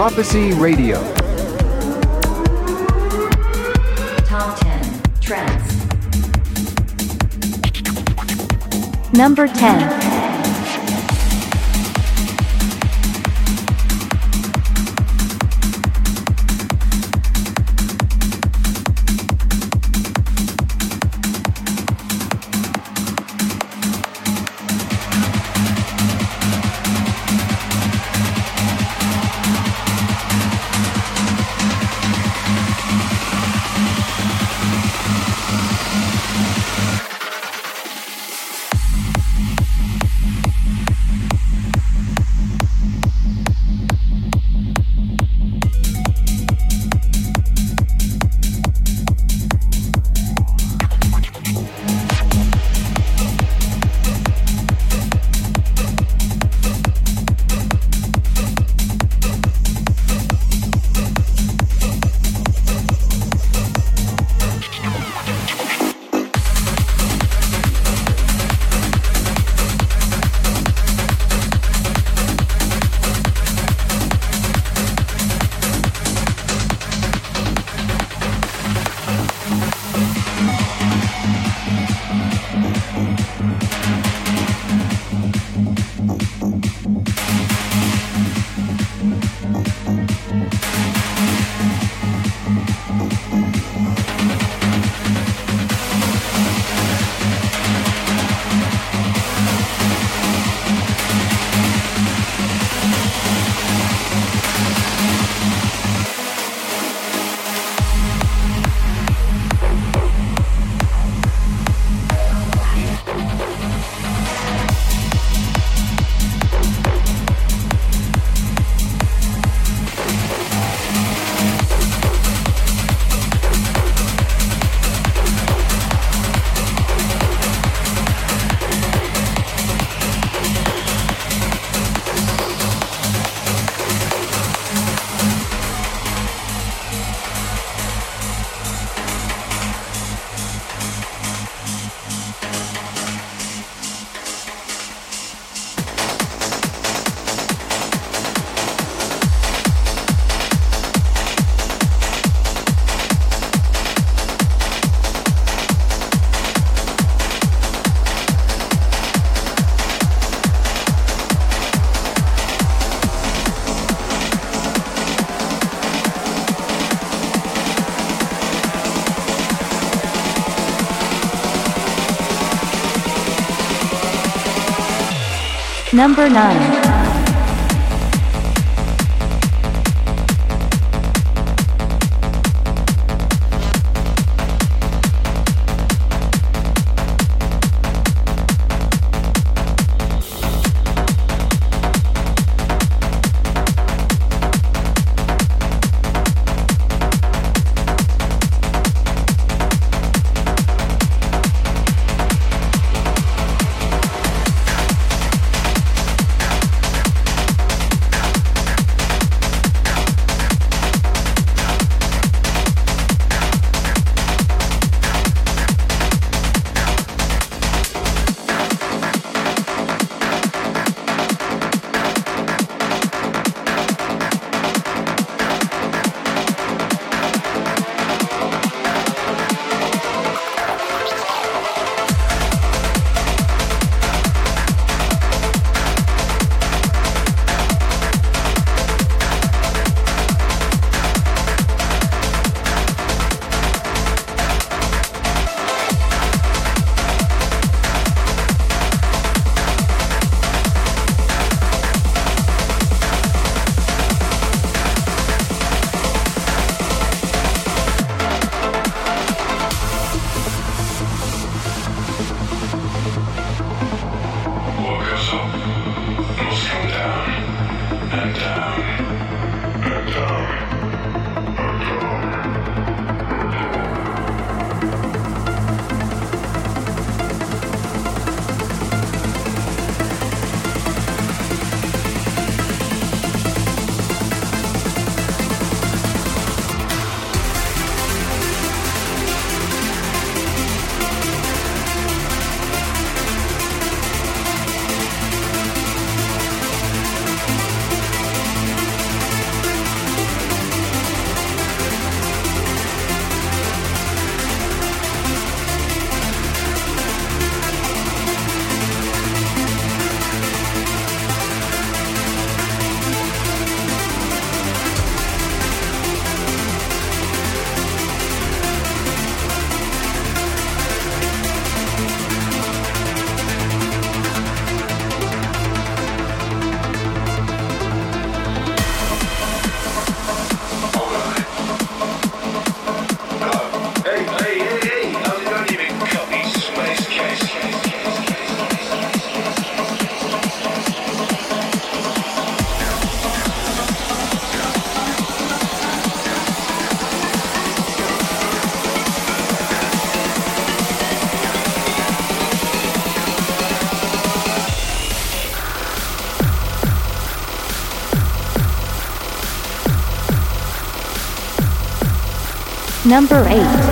Prophecy Radio. Top 10 Trends. Number 10. Number 9. Number 8.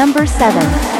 Number 7.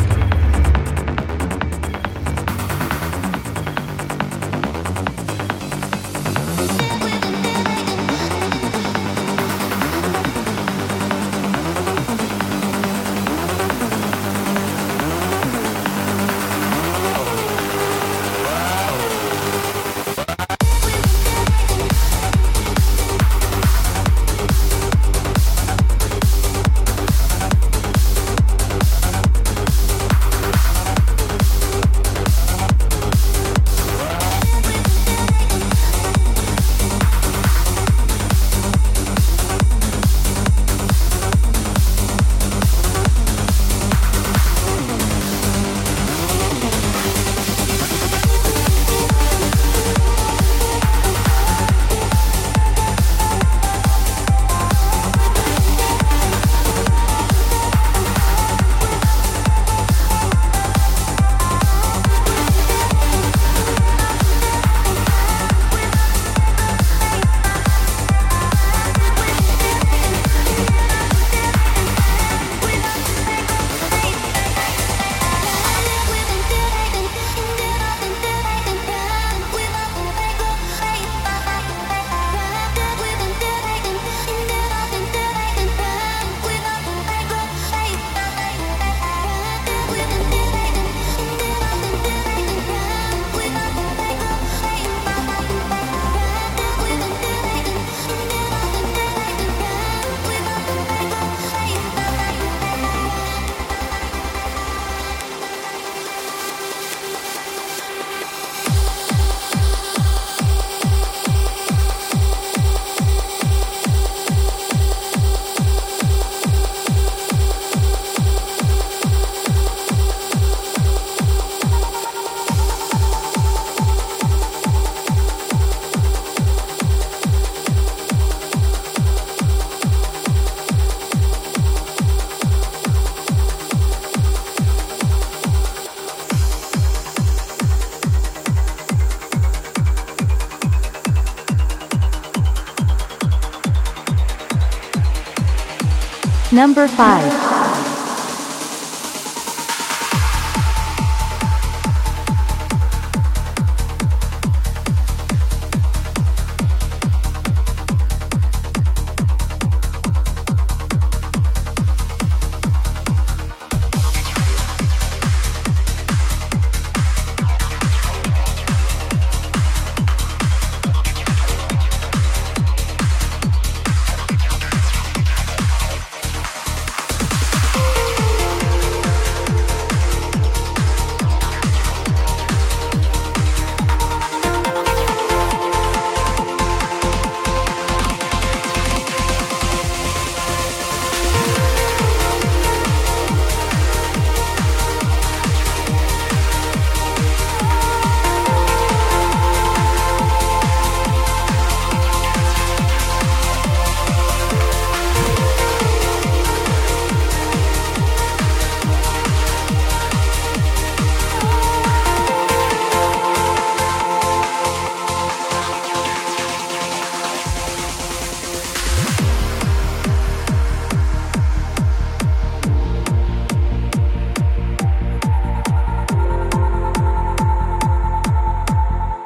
Number 5.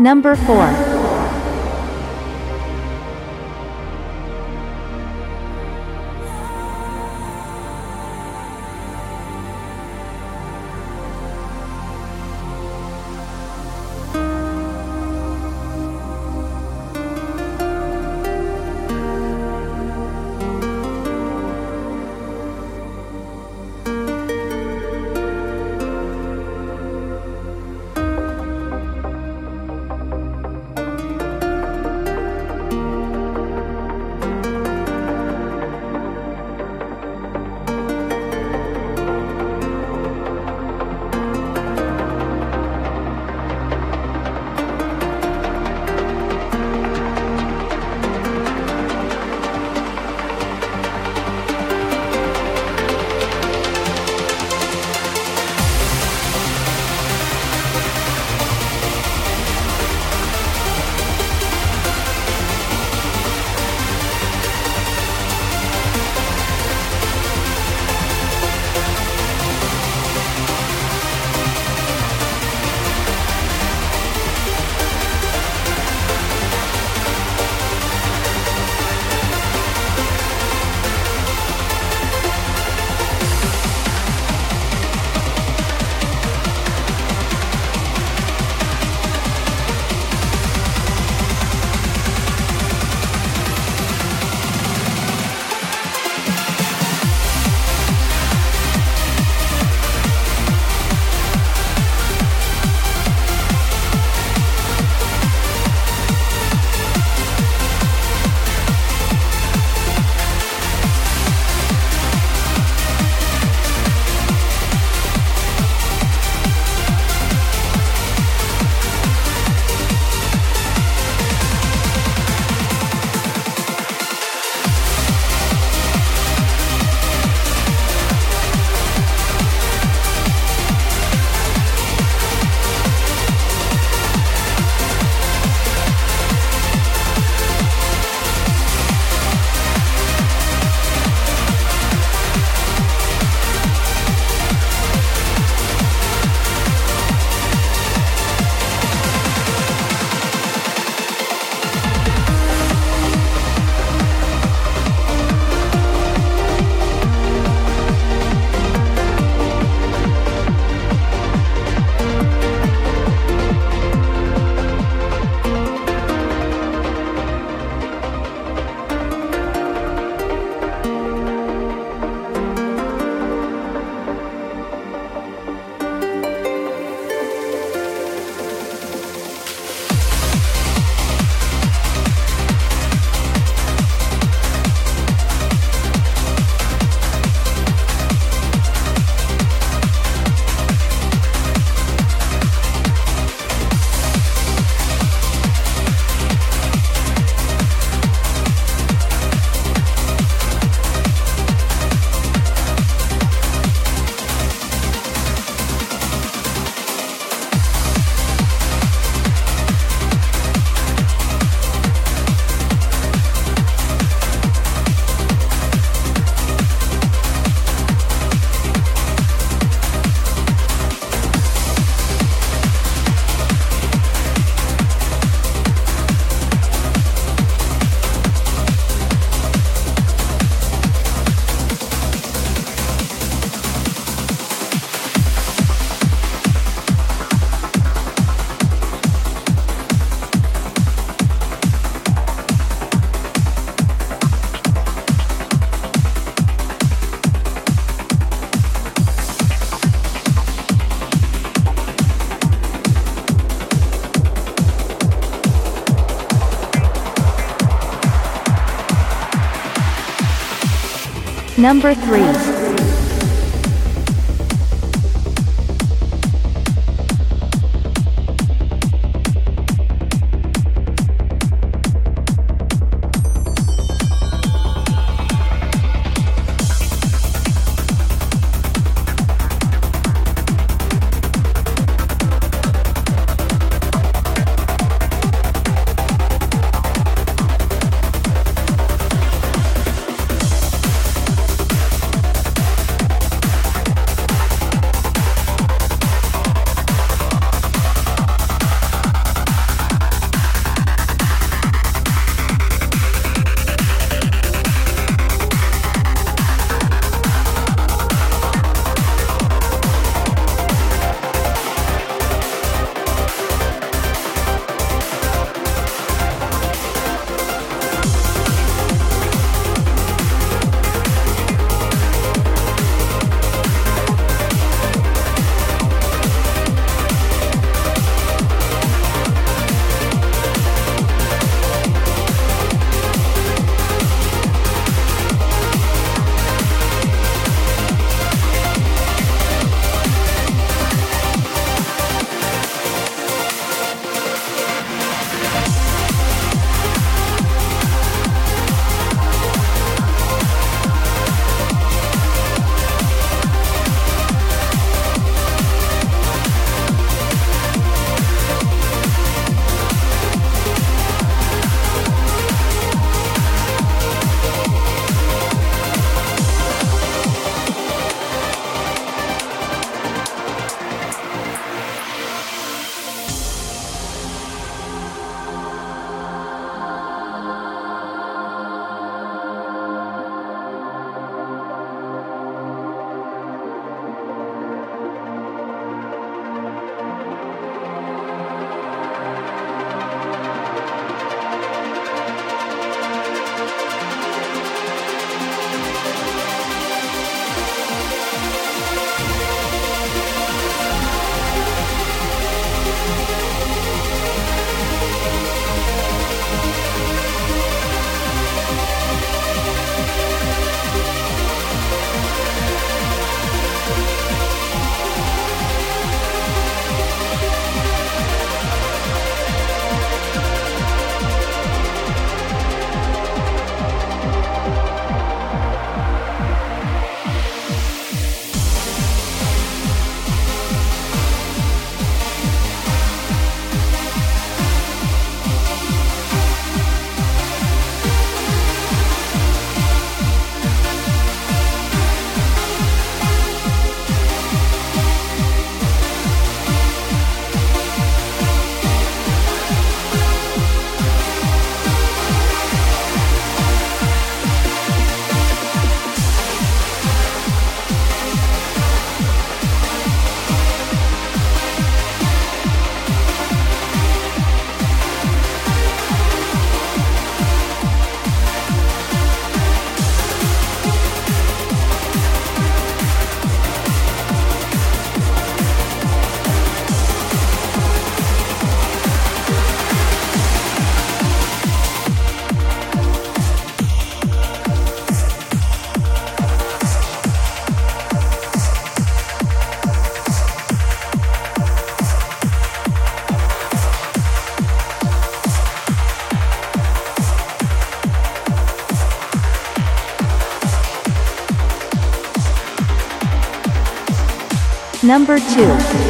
Number 4. Number 3. Number 2.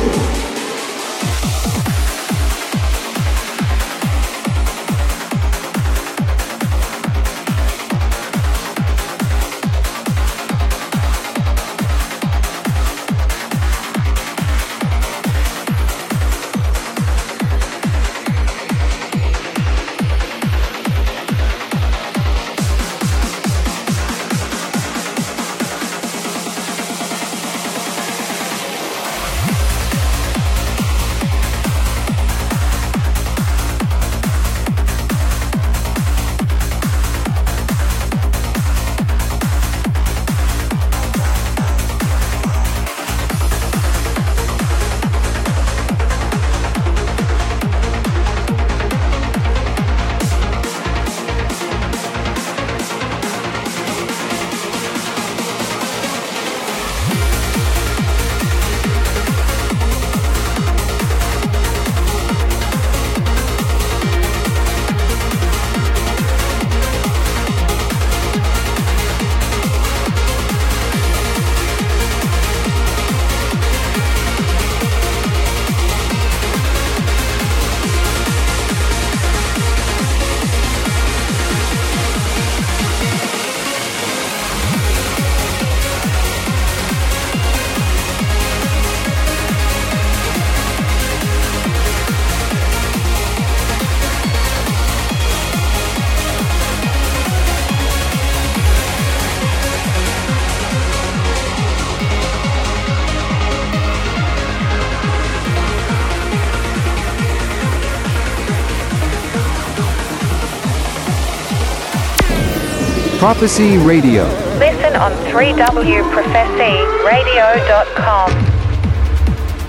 Prophecy Radio. Listen on 3wprophecyradio.com.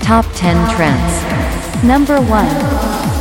Top 10 trends. Number 1.